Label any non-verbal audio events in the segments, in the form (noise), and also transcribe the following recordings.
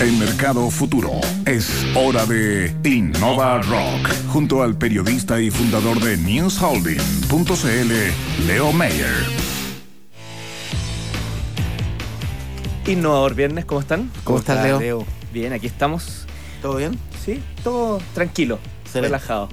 En Mercado Futuro es hora de Innova Rock, junto al periodista y fundador de NewsHolding.cl, Leo Mayer. Innovador Viernes, ¿cómo están? ¿Cómo estás, Leo? Bien, aquí estamos. ¿Todo bien? Sí, todo tranquilo, relajado.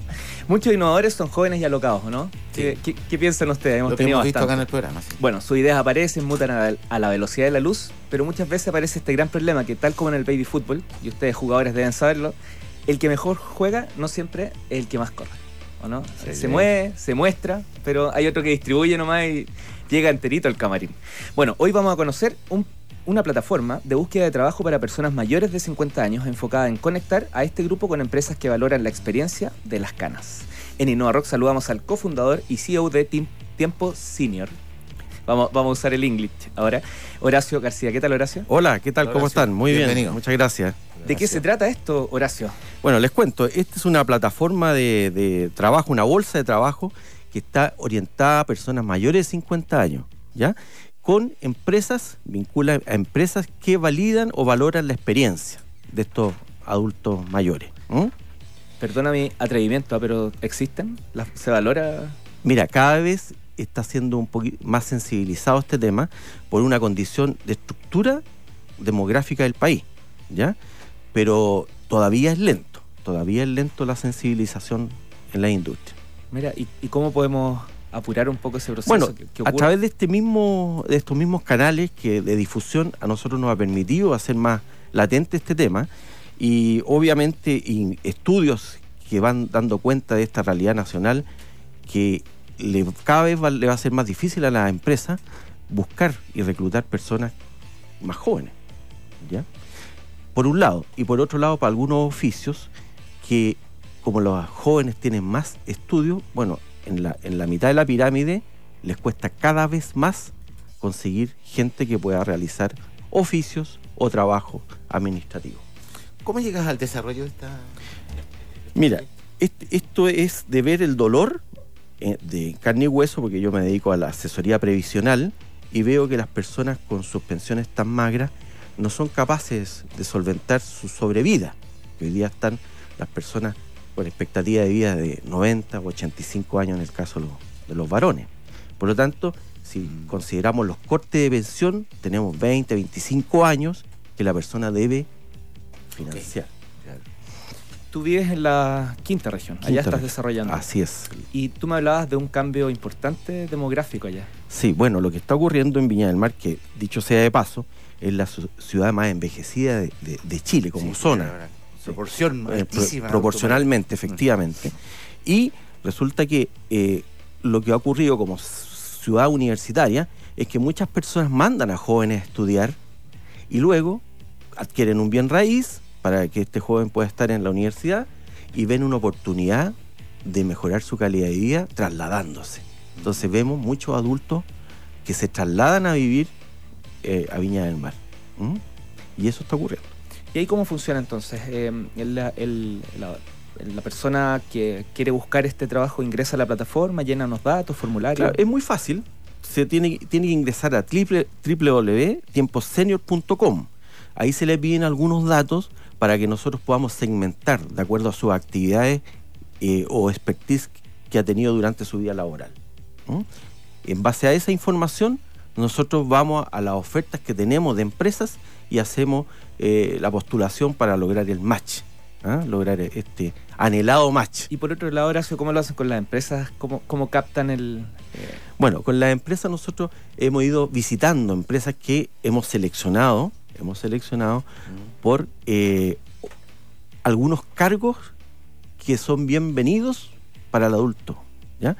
Muchos innovadores son jóvenes y alocados, ¿no? ¿Qué, piensan ustedes? Hemos Lo tenido visto acá en el programa. Bueno, sus ideas aparecen, mutan a la, velocidad de la luz, pero muchas veces aparece este gran problema que tal como en el baby fútbol, y ustedes jugadores deben saberlo, el que mejor juega no siempre es el que más corre. ¿O no? se mueve, se muestra, pero hay otro que distribuye nomás y llega enterito al camarín. Bueno, hoy vamos a conocer un una plataforma de búsqueda de trabajo para personas mayores de 50 años enfocada en conectar a este grupo con empresas que valoran la experiencia de las canas. En Innova Rock saludamos al cofundador y CEO de Tiempo Senior. Vamos, vamos a usar el English ahora. Horacio García, ¿qué tal Horacio? Hola, ¿qué tal? ¿Cómo están? Muy bien, muchas gracias. ¿De qué se trata esto, Horacio? Bueno, les cuento, esta es una plataforma de, de trabajo, una bolsa de trabajo que está orientada a personas mayores de 50 años, ¿ya? con empresas, vincula a empresas que validan o valoran la experiencia de estos adultos mayores. Perdona mi atrevimiento, pero ¿existen? ¿Se valora? Mira, cada vez está siendo un poquito más sensibilizado este tema por una condición de estructura demográfica del país, ¿ya? Pero todavía es lento, todavía es lento la sensibilización en la industria. Mira, y cómo podemos apurar un poco ese proceso? Bueno, a través de este mismo, de estos mismos canales que de difusión a nosotros nos ha permitido hacer más latente este tema y obviamente estudios que van dando cuenta de esta realidad nacional que cada vez le va a ser más difícil a las empresas buscar y reclutar personas más jóvenes. ¿ya? Por un lado, y por otro lado, para algunos oficios que como los jóvenes tienen más estudios, bueno, en la, en la mitad de la pirámide les cuesta cada vez más conseguir gente que pueda realizar oficios o trabajo administrativo. ¿Cómo llegas al desarrollo de esta... Mira, esto es de ver el dolor eh, de carne y hueso, porque yo me dedico a la asesoría previsional y veo que las personas con sus pensiones tan magras no son capaces de solventar su sobrevida. Hoy día están las personas con expectativa de vida de 90 o 85 años en el caso de los, varones. Por lo tanto, si mm. consideramos los cortes de pensión, tenemos 20, 25 años que la persona debe financiar. Tú vives en la quinta región, allá estás desarrollando. Así es. Y tú me hablabas de un cambio importante demográfico allá. Sí, bueno, lo que está ocurriendo en Viña del Mar, que dicho sea de paso, es la ciudad más envejecida de, Chile como zona proporción eh, proporcionalmente, efectivamente. Y resulta que eh, lo que ha ocurrido como ciudad universitaria es que muchas personas mandan a jóvenes a estudiar y luego adquieren un bien raíz para que este joven pueda estar en la universidad y ven una oportunidad de mejorar su calidad de vida trasladándose. Entonces vemos muchos adultos que se trasladan a vivir eh, a Viña del Mar. Y eso está ocurriendo. ¿Y ahí cómo funciona entonces? Eh, la, persona que quiere buscar este trabajo ingresa a la plataforma, llena unos datos, formularios. es muy fácil. Se tiene, tiene que ingresar a www.tiemposenior.com. Ahí se le piden algunos datos para que nosotros podamos segmentar de acuerdo a sus actividades eh, o expertise que ha tenido durante su vida laboral. En base a esa información, nosotros vamos a las ofertas que tenemos de empresas y hacemos eh, la postulación para lograr el match, ¿ah? lograr este anhelado match. Y por otro lado, Horacio, ¿cómo lo hacen con las empresas? ¿Cómo, cómo captan el...? Eh? Bueno, con las empresas nosotros hemos ido visitando empresas que hemos seleccionado, hemos seleccionado por eh, algunos cargos que son bienvenidos para el adulto. ¿ya?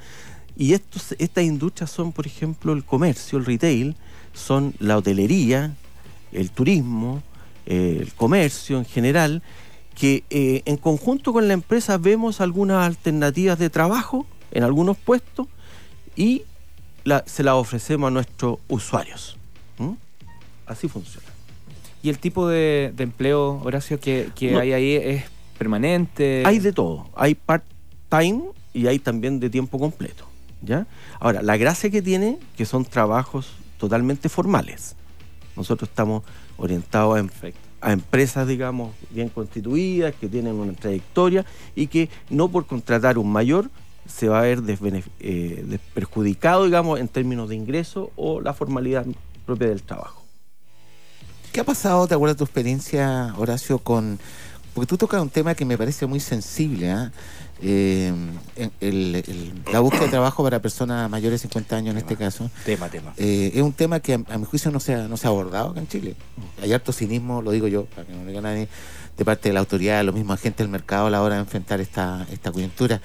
Y estos, estas industrias son, por ejemplo, el comercio, el retail, son la hotelería, el turismo, eh, el comercio en general, que eh, en conjunto con la empresa vemos algunas alternativas de trabajo en algunos puestos y se las ofrecemos a nuestros usuarios. Así funciona. ¿Y el tipo de, empleo, Horacio, que, hay ahí es permanente? Hay de todo. Hay part-time y hay también de tiempo completo. ¿ya? Ahora, la gracia que tiene que son trabajos totalmente formales. Nosotros estamos orientados a empresas, digamos, bien constituidas, que tienen una trayectoria y que no por contratar un mayor se va a ver eh, perjudicado, digamos, en términos de ingreso o la formalidad propia del trabajo. ¿Qué ha pasado, te acuerdas de tu experiencia, Horacio, con... Porque tú tocas un tema que me parece muy sensible, ¿ah? eh, la búsqueda de trabajo para personas mayores de 50 años en este caso. Tema, tema. Eh, es un tema que a, mi juicio no se, ha, no se ha abordado acá en Chile. Hay harto cinismo, lo digo yo, para que no diga nadie, de parte de la autoridad, los mismos agentes del mercado a la hora de enfrentar esta, esta coyuntura.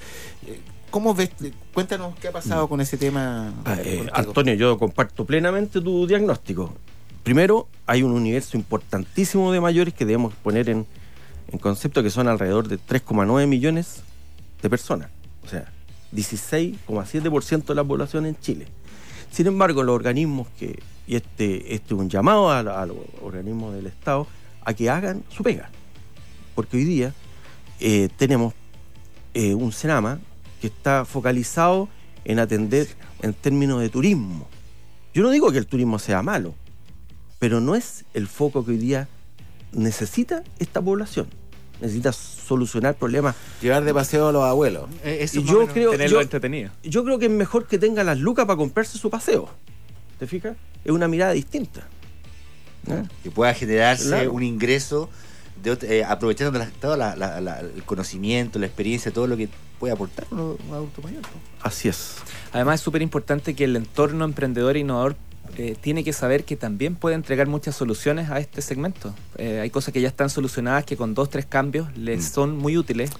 Eh, ¿Cómo ves? Cuéntanos qué ha pasado mm. con ese tema. Ah, Antonio, yo comparto plenamente tu diagnóstico. Primero, hay un universo importantísimo de mayores que debemos poner en, concepto que son alrededor de 3,9 millones de personas. O sea, 16,7% de la población en Chile. Sin embargo, los organismos que, y este, este es un llamado a, los organismos del Estado, a que hagan su pega. Porque hoy día eh, tenemos eh, un Senama que está focalizado en atender en términos de turismo. Yo no digo que el turismo sea malo, pero no es el foco que hoy día necesita esta población. Necesita solucionar problemas. Llevar de paseo a los abuelos. Eh, y yo creo, tenerlo entretenido. Yo creo que es mejor que tenga las lucas para comprarse su paseo. ¿Te fijas? Es una mirada distinta. Que pueda generarse un ingreso eh, aprovechando todo el conocimiento, la experiencia, todo lo que puede aportar un, adulto mayor. Así es. Además es súper importante que el entorno emprendedor e innovador eh, tiene que saber que también puede entregar muchas soluciones a este segmento. Eh, hay cosas que ya están solucionadas que con dos, tres cambios les mm. son muy útiles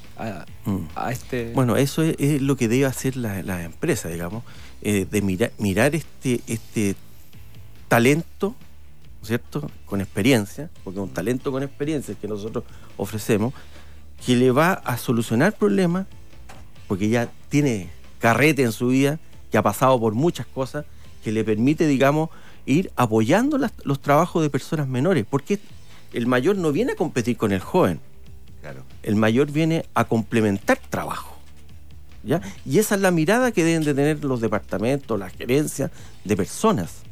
mm. a, este... Bueno, eso es, lo que debe hacer la, la empresa, digamos, eh, de mirar, mirar este, este talento, ¿cierto? Con experiencia, porque un talento con experiencia que nosotros ofrecemos, que le va a solucionar problemas, porque ya tiene carrete en su vida, que ha pasado por muchas cosas, que le permite, digamos, ir apoyando los trabajos de personas menores, porque el mayor no viene a competir con el joven. Claro. El mayor viene a complementar trabajo. ¿ya? Y esa es la mirada que deben de tener los departamentos, las gerencias de personas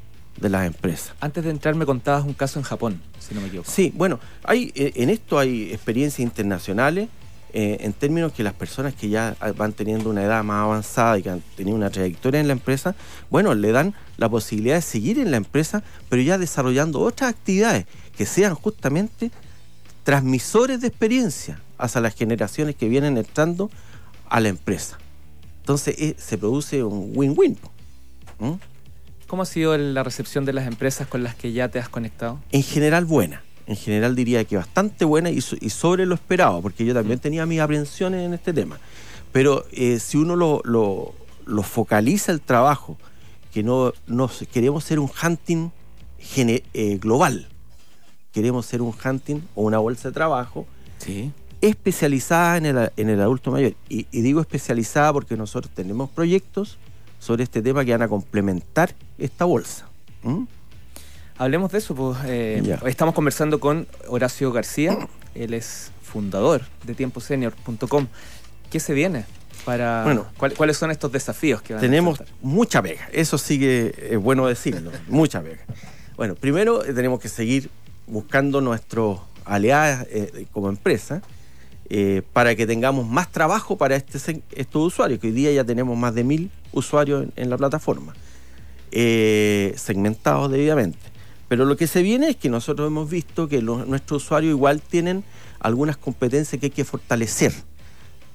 de las empresas. Antes de entrar me contabas un caso en Japón, si no me equivoco. Sí, bueno, hay, eh, en esto hay experiencias internacionales eh, en términos que las personas que ya van teniendo una edad más avanzada y que han tenido una trayectoria en la empresa, bueno, le dan la posibilidad de seguir en la empresa, pero ya desarrollando otras actividades que sean justamente transmisores de experiencia hacia las generaciones que vienen entrando a la empresa. Entonces eh, se produce un win-win. ¿Cómo ha sido la recepción de las empresas con las que ya te has conectado? En general buena en general diría que bastante buena y, sobre lo esperado, porque yo también tenía mis aprensiones en este tema. Pero eh, si uno lo, focaliza el trabajo, que no, queremos ser un hunting eh, global, queremos ser un hunting o una bolsa de trabajo especializada en el, adulto mayor. Y, digo especializada porque nosotros tenemos proyectos sobre este tema que van a complementar esta bolsa. Hablemos de eso, pues eh, estamos conversando con Horacio García, él es fundador de tiemposenior.com. ¿Qué se viene? Para, bueno, ¿Cuáles son estos desafíos que van Tenemos mucha pega, eso sí que es bueno decirlo, (laughs) mucha pega. Bueno, primero eh, tenemos que seguir buscando nuestros aliados eh, como empresa para que tengamos más trabajo para este, estos usuarios, que hoy día ya tenemos más de mil usuarios en, la plataforma, segmentados debidamente. Pero lo que se viene es que nosotros hemos visto que nuestros usuarios igual tienen algunas competencias que hay que fortalecer,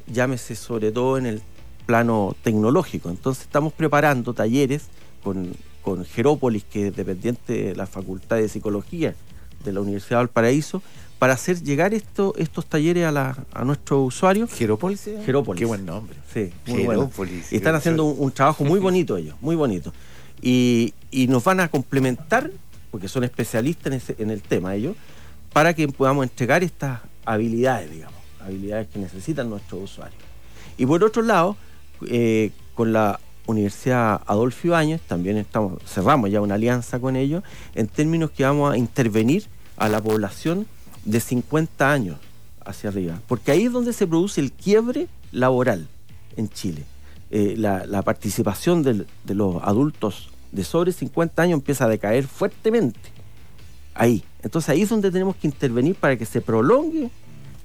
llámese sobre todo en el plano tecnológico. Entonces estamos preparando talleres con, con Jerópolis, que es dependiente de la Facultad de Psicología de la Universidad de Valparaíso, para hacer llegar esto, estos talleres a, la, a nuestros usuarios. ¿Jerópolis? Jerópolis. Qué buen nombre. Sí, Jerópolis. Y están haciendo un, trabajo muy (laughs) bonito ellos, muy bonito. Y, y nos van a complementar porque son especialistas en, el tema ellos, para que podamos entregar estas habilidades, digamos, habilidades que necesitan nuestros usuarios. Y por otro lado, eh, con la Universidad Adolfo Ibáñez, también estamos, cerramos ya una alianza con ellos, en términos que vamos a intervenir a la población de 50 años hacia arriba, porque ahí es donde se produce el quiebre laboral en Chile. Eh, la, participación de los adultos de sobre 50 años empieza a decaer fuertemente. ahí. Entonces ahí es donde tenemos que intervenir para que se prolongue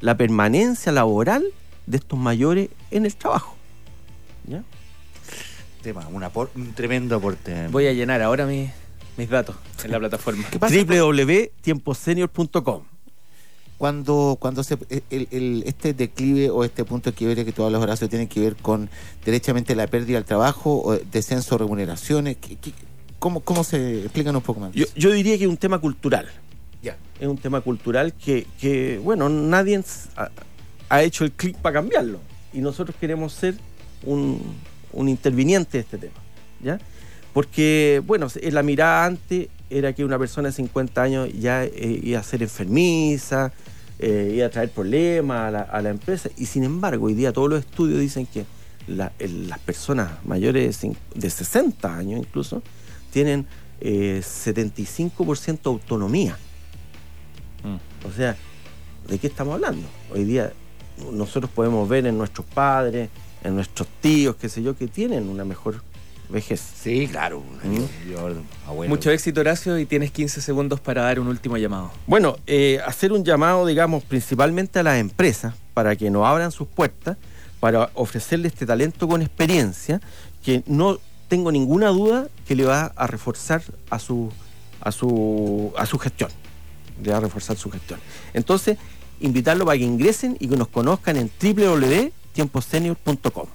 la permanencia laboral de estos mayores en el trabajo. ¿Ya? Tema, un, apor- un tremendo aporte. Voy a llenar ahora mis, mis datos en la plataforma. ¿Qué pasa con- www.tiemposenior.com cuando cuando se el- el- este declive o este punto de quiebre que tú hablas Horacio tiene que ver con derechamente la pérdida del trabajo o descenso de remuneraciones ¿Qué- qué- cómo, cómo se explican un poco más Yo, yo diría que es un tema cultural. Ya. Es un tema cultural que, que, bueno, nadie ha hecho el clic para cambiarlo. Y nosotros queremos ser un, un interviniente de este tema. ¿ya? Porque, bueno, la mirada antes era que una persona de 50 años ya eh, iba a ser enfermiza, eh, iba a traer problemas a la, a la empresa. Y sin embargo, hoy día todos los estudios dicen que la- el- las personas mayores de 60 años incluso tienen eh, 75% autonomía. Mm. O sea, ¿de qué estamos hablando? Hoy día nosotros podemos ver en nuestros padres, en nuestros tíos, qué sé yo, que tienen una mejor vejez. Sí, claro. ¿Mm? Yo, abuelo. Mucho éxito, Horacio, y tienes 15 segundos para dar un último llamado. Bueno, eh, hacer un llamado, digamos, principalmente a las empresas para que nos abran sus puertas, para ofrecerle este talento con experiencia, que no tengo ninguna duda que le va a reforzar a su, a su, a su gestión. Le va a reforzar su gestión. Entonces, invitarlo para que ingresen y que nos conozcan en www.tiemposenior.com.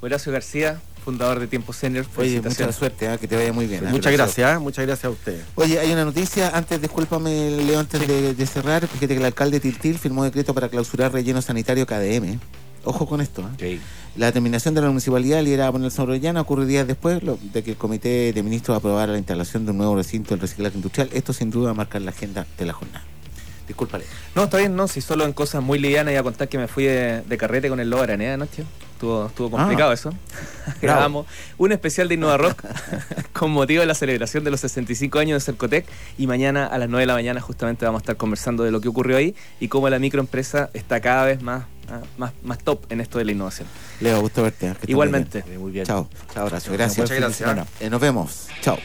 Horacio García, fundador de Tiempo Senior. oye mucha suerte ¿ah? que te vaya muy bien ¿ah? Muchas gracias, ¿eh? muchas gracias a ustedes. Oye, hay una noticia, antes, discúlpame, Leo, antes de, de cerrar, fíjate que el alcalde Tiltil firmó decreto para clausurar relleno sanitario KDM. Ojo con esto. ¿eh? Sí. La determinación de la municipalidad liderada por Nelson Orellana ocurre días después lo- de que el comité de ministros aprobara la instalación de un nuevo recinto del reciclaje industrial. Esto sin duda va a marcar la agenda de la jornada. Discúlpale. No, está bien, no, si solo en cosas muy livianas iba a contar que me fui de, de carrete con el Lobo Araneda anoche. Estuvo, estuvo complicado Ah. eso. (laughs) Grabamos un especial de Innova Rock (laughs) con motivo de la celebración de los 65 años de Cercotec y mañana a las 9 de la mañana justamente vamos a estar conversando de lo que ocurrió ahí y cómo la microempresa está cada vez más, ah, más, más top en esto de la innovación. Leo, gusto verte. Igualmente. Muy bien. Chao. Chao, Horacio. Gracias. Muchas gracias. Eh, nos vemos. Chao.